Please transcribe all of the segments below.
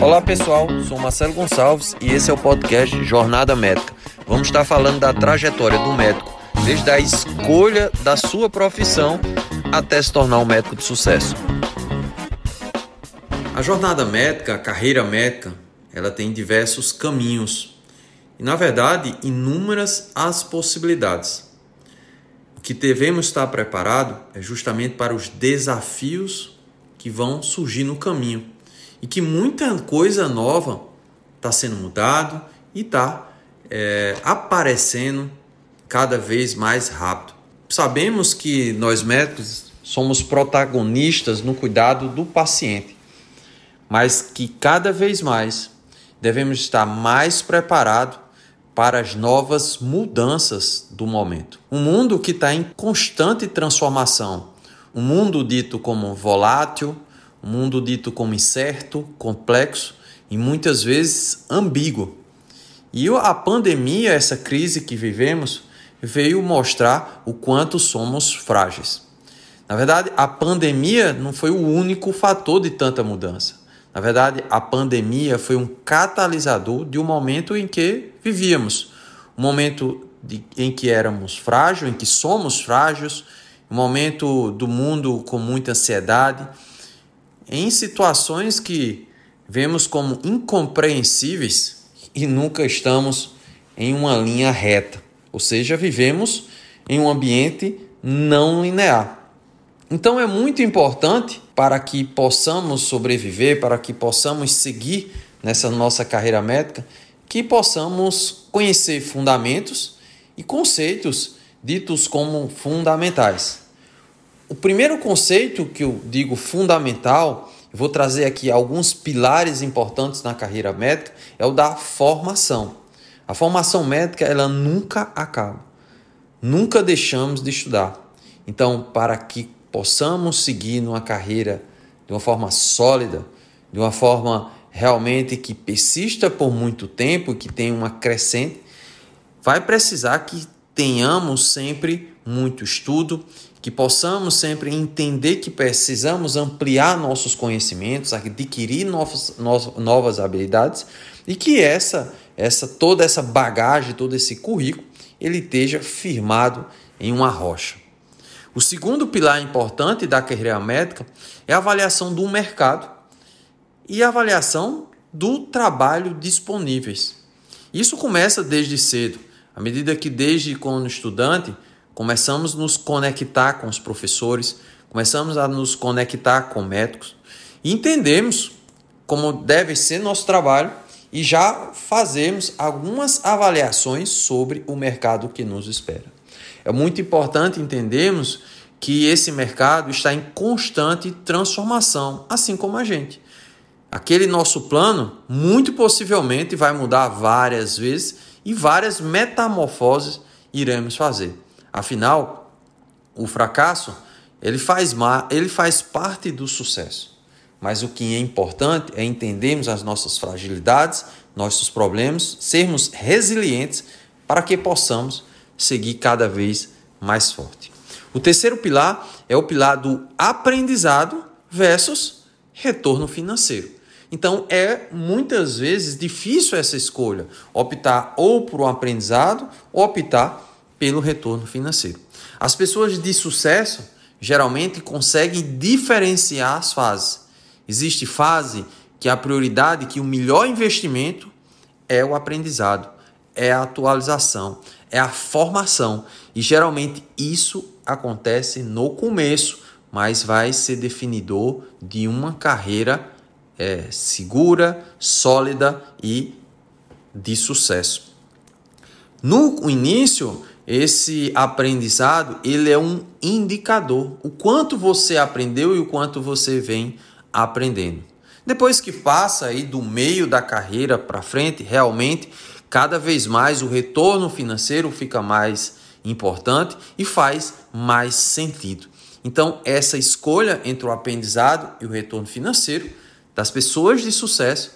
Olá pessoal, sou Marcelo Gonçalves e esse é o podcast Jornada Médica. Vamos estar falando da trajetória do médico, desde a escolha da sua profissão até se tornar um médico de sucesso. A jornada médica, a carreira médica, ela tem diversos caminhos e, na verdade, inúmeras as possibilidades. O que devemos estar preparado é justamente para os desafios que vão surgir no caminho e que muita coisa nova está sendo mudado e está é, aparecendo cada vez mais rápido. Sabemos que nós médicos somos protagonistas no cuidado do paciente, mas que cada vez mais devemos estar mais preparados para as novas mudanças do momento. Um mundo que está em constante transformação, um mundo dito como volátil, um mundo dito como incerto, complexo e muitas vezes ambíguo. E a pandemia, essa crise que vivemos, veio mostrar o quanto somos frágeis. Na verdade, a pandemia não foi o único fator de tanta mudança. Na verdade, a pandemia foi um catalisador de um momento em que vivíamos, um momento de, em que éramos frágeis, em que somos frágeis, um momento do mundo com muita ansiedade, em situações que vemos como incompreensíveis e nunca estamos em uma linha reta, ou seja, vivemos em um ambiente não linear. Então é muito importante para que possamos sobreviver, para que possamos seguir nessa nossa carreira médica, que possamos conhecer fundamentos e conceitos ditos como fundamentais. O primeiro conceito que eu digo fundamental, vou trazer aqui alguns pilares importantes na carreira médica, é o da formação. A formação médica, ela nunca acaba. Nunca deixamos de estudar. Então, para que possamos seguir numa carreira de uma forma sólida, de uma forma realmente que persista por muito tempo, que tenha uma crescente, vai precisar que tenhamos sempre muito estudo, que possamos sempre entender que precisamos ampliar nossos conhecimentos, adquirir novas, novas habilidades e que essa, essa toda essa bagagem, todo esse currículo, ele esteja firmado em uma rocha. O segundo pilar importante da carreira médica é a avaliação do mercado e a avaliação do trabalho disponíveis. Isso começa desde cedo, à medida que desde quando estudante começamos a nos conectar com os professores, começamos a nos conectar com médicos entendemos como deve ser nosso trabalho e já fazemos algumas avaliações sobre o mercado que nos espera. É muito importante entendermos que esse mercado está em constante transformação, assim como a gente. Aquele nosso plano, muito possivelmente, vai mudar várias vezes e várias metamorfoses iremos fazer. Afinal, o fracasso ele faz, ele faz parte do sucesso. Mas o que é importante é entendermos as nossas fragilidades, nossos problemas, sermos resilientes para que possamos seguir cada vez mais forte. O terceiro pilar é o pilar do aprendizado versus retorno financeiro. Então é muitas vezes difícil essa escolha, optar ou por um aprendizado ou optar pelo retorno financeiro. As pessoas de sucesso geralmente conseguem diferenciar as fases. Existe fase que a prioridade, que o melhor investimento é o aprendizado, é a atualização, é a formação. E geralmente isso acontece no começo, mas vai ser definidor de uma carreira é, segura, sólida e de sucesso. No início, esse aprendizado ele é um indicador o quanto você aprendeu e o quanto você vem aprendendo. Depois que passa aí do meio da carreira para frente, realmente cada vez mais o retorno financeiro fica mais importante e faz mais sentido. Então, essa escolha entre o aprendizado e o retorno financeiro das pessoas de sucesso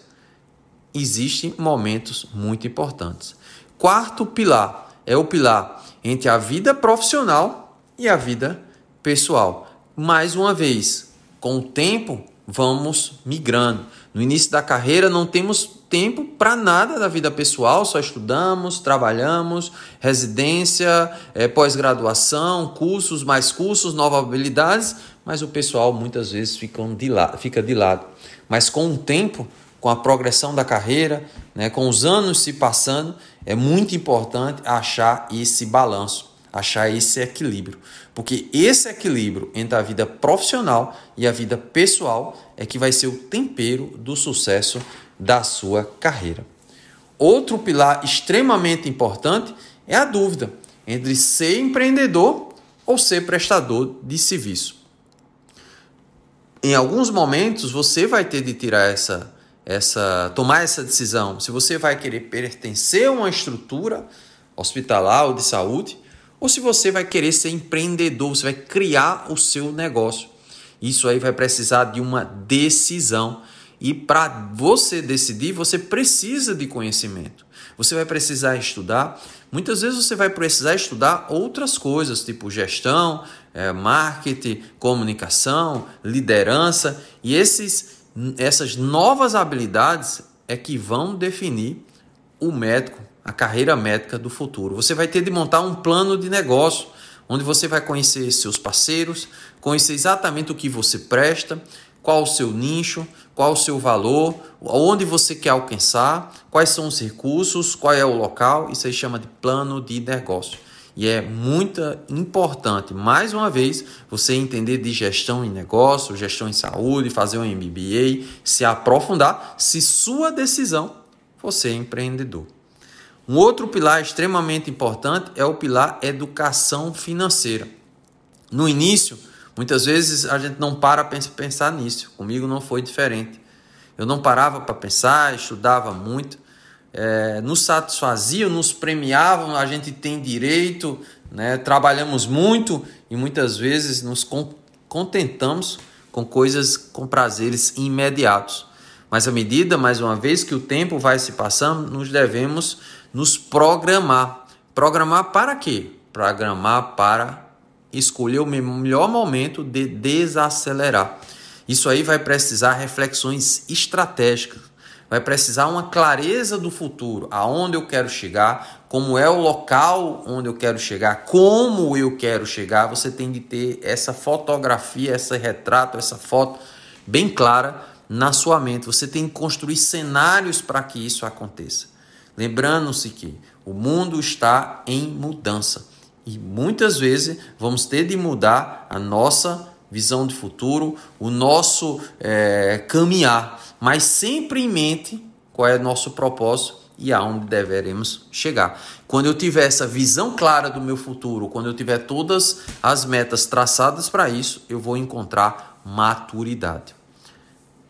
existem momentos muito importantes. Quarto pilar é o pilar entre a vida profissional e a vida pessoal. Mais uma vez, com o tempo, vamos migrando. No início da carreira, não temos tempo para nada da vida pessoal, só estudamos, trabalhamos, residência, é, pós-graduação, cursos, mais cursos, novas habilidades, mas o pessoal muitas vezes fica de, lado, fica de lado. Mas com o tempo, com a progressão da carreira, né, com os anos se passando, é muito importante achar esse balanço, achar esse equilíbrio. Porque esse equilíbrio entre a vida profissional e a vida pessoal é que vai ser o tempero do sucesso da sua carreira. Outro pilar extremamente importante é a dúvida entre ser empreendedor ou ser prestador de serviço. Em alguns momentos você vai ter de tirar essa essa tomar essa decisão, se você vai querer pertencer a uma estrutura hospitalar ou de saúde, ou se você vai querer ser empreendedor, você vai criar o seu negócio. Isso aí vai precisar de uma decisão. E para você decidir, você precisa de conhecimento. Você vai precisar estudar. Muitas vezes você vai precisar estudar outras coisas, tipo gestão, é, marketing, comunicação, liderança. E esses essas novas habilidades é que vão definir o médico, a carreira médica do futuro. Você vai ter de montar um plano de negócio, onde você vai conhecer seus parceiros, conhecer exatamente o que você presta, qual o seu nicho, qual o seu valor, onde você quer alcançar, quais são os recursos, qual é o local. Isso aí chama de plano de negócio. E é muito importante, mais uma vez, você entender de gestão em negócio, gestão em saúde, fazer um MBA, se aprofundar, se sua decisão for ser empreendedor. Um outro pilar extremamente importante é o pilar educação financeira. No início, muitas vezes a gente não para para pensar nisso. Comigo não foi diferente. Eu não parava para pensar, estudava muito, é, nos satisfaziam, nos premiavam, a gente tem direito, né? trabalhamos muito e muitas vezes nos contentamos com coisas, com prazeres imediatos. Mas à medida, mais uma vez, que o tempo vai se passando, nos devemos nos programar. Programar para quê? Programar para escolher o melhor momento de desacelerar. Isso aí vai precisar reflexões estratégicas vai precisar uma clareza do futuro, aonde eu quero chegar, como é o local onde eu quero chegar, como eu quero chegar. Você tem de ter essa fotografia, esse retrato, essa foto bem clara na sua mente. Você tem que construir cenários para que isso aconteça. Lembrando-se que o mundo está em mudança e muitas vezes vamos ter de mudar a nossa visão de futuro, o nosso é, caminhar mas sempre em mente qual é o nosso propósito e aonde deveremos chegar. Quando eu tiver essa visão clara do meu futuro, quando eu tiver todas as metas traçadas para isso, eu vou encontrar maturidade.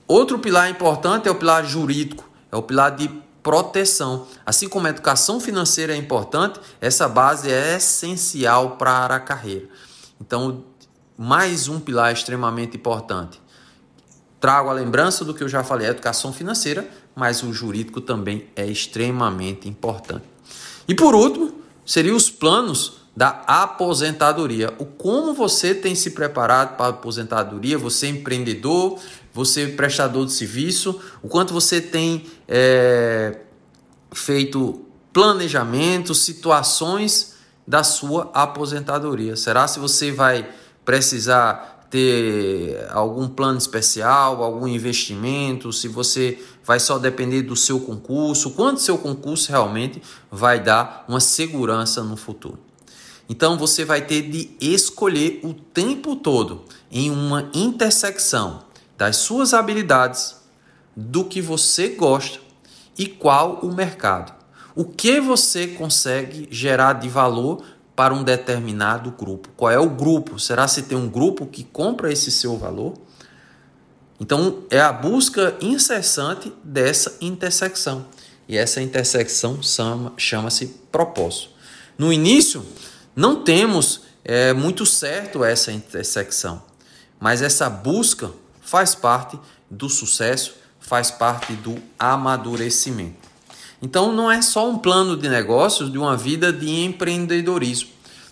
Outro pilar importante é o pilar jurídico, é o pilar de proteção. Assim como a educação financeira é importante, essa base é essencial para a carreira. Então, mais um pilar extremamente importante trago a lembrança do que eu já falei, a educação financeira, mas o jurídico também é extremamente importante. E por último, seriam os planos da aposentadoria. O como você tem se preparado para a aposentadoria, você é empreendedor, você é prestador de serviço, o quanto você tem é, feito planejamento, situações da sua aposentadoria. Será se você vai precisar ter algum plano especial, algum investimento, se você vai só depender do seu concurso, quanto seu concurso realmente vai dar uma segurança no futuro. Então você vai ter de escolher o tempo todo em uma intersecção das suas habilidades, do que você gosta e qual o mercado. O que você consegue gerar de valor para um determinado grupo. Qual é o grupo? Será se tem um grupo que compra esse seu valor? Então, é a busca incessante dessa intersecção. E essa intersecção chama-se propósito. No início, não temos é, muito certo essa intersecção, mas essa busca faz parte do sucesso, faz parte do amadurecimento. Então não é só um plano de negócios de uma vida de empreendedorismo.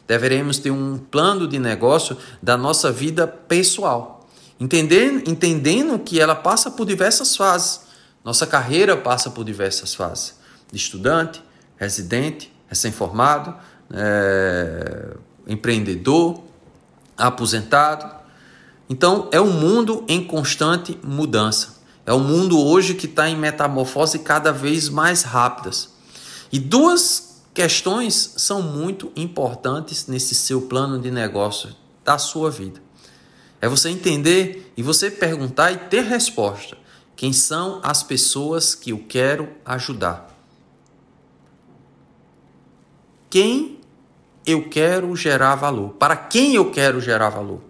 Deveremos ter um plano de negócio da nossa vida pessoal. entendendo, que ela passa por diversas fases. Nossa carreira passa por diversas fases: de estudante, residente, recém-formado, é, empreendedor, aposentado. Então, é um mundo em constante mudança. É um mundo hoje que está em metamorfose cada vez mais rápidas. E duas questões são muito importantes nesse seu plano de negócio da sua vida. É você entender e você perguntar e ter resposta. Quem são as pessoas que eu quero ajudar? Quem eu quero gerar valor? Para quem eu quero gerar valor?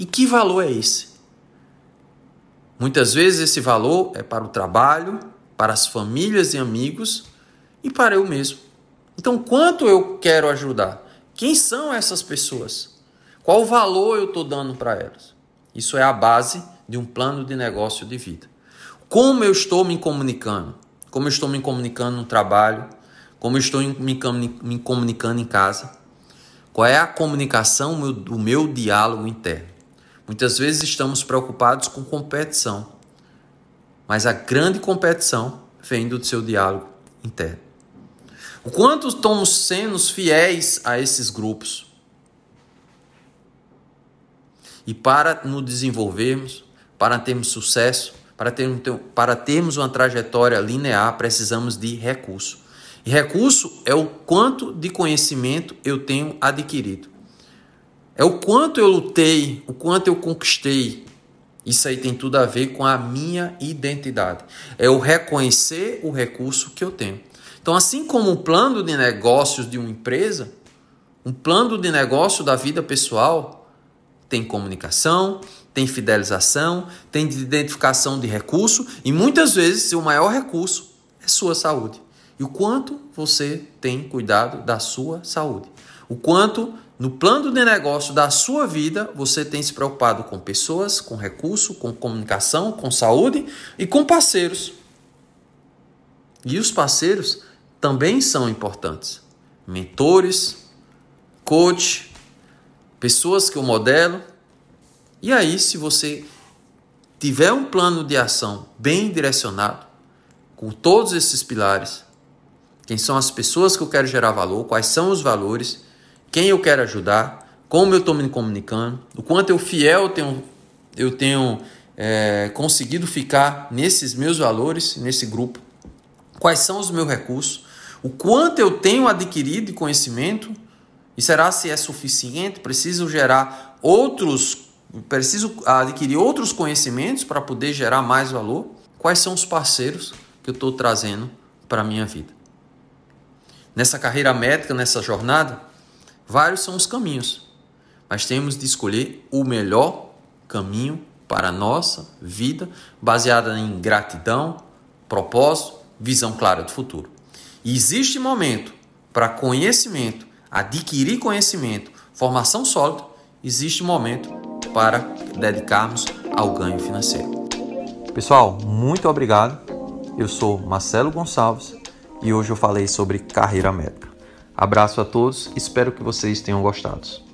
E que valor é esse? Muitas vezes esse valor é para o trabalho, para as famílias e amigos e para eu mesmo. Então, quanto eu quero ajudar? Quem são essas pessoas? Qual valor eu estou dando para elas? Isso é a base de um plano de negócio de vida. Como eu estou me comunicando? Como eu estou me comunicando no trabalho? Como eu estou me comunicando em casa? Qual é a comunicação do meu diálogo interno? Muitas vezes estamos preocupados com competição, mas a grande competição vem do seu diálogo interno. O quanto estamos sendo fiéis a esses grupos? E para nos desenvolvermos, para termos sucesso, para termos, para termos uma trajetória linear, precisamos de recurso. E recurso é o quanto de conhecimento eu tenho adquirido. É o quanto eu lutei, o quanto eu conquistei. Isso aí tem tudo a ver com a minha identidade. É o reconhecer o recurso que eu tenho. Então, assim como o plano de negócios de uma empresa, um plano de negócio da vida pessoal tem comunicação, tem fidelização, tem identificação de recurso e muitas vezes seu maior recurso é sua saúde e o quanto você tem cuidado da sua saúde. O quanto no plano de negócio da sua vida você tem se preocupado com pessoas, com recurso, com comunicação, com saúde e com parceiros. E os parceiros também são importantes. Mentores, coach, pessoas que eu modelo. E aí, se você tiver um plano de ação bem direcionado, com todos esses pilares, quem são as pessoas que eu quero gerar valor, quais são os valores, quem eu quero ajudar, como eu estou me comunicando, o quanto eu fiel tenho, eu tenho é, conseguido ficar nesses meus valores, nesse grupo, quais são os meus recursos, o quanto eu tenho adquirido de conhecimento e será se é suficiente, preciso gerar outros, preciso adquirir outros conhecimentos para poder gerar mais valor, quais são os parceiros que eu estou trazendo para a minha vida. Nessa carreira médica, nessa jornada, vários são os caminhos, mas temos de escolher o melhor caminho para a nossa vida, baseada em gratidão, propósito, visão clara do futuro. E existe momento para conhecimento, adquirir conhecimento, formação sólida, existe momento para dedicarmos ao ganho financeiro. Pessoal, muito obrigado. Eu sou Marcelo Gonçalves e hoje eu falei sobre carreira médica. Abraço a todos, espero que vocês tenham gostado.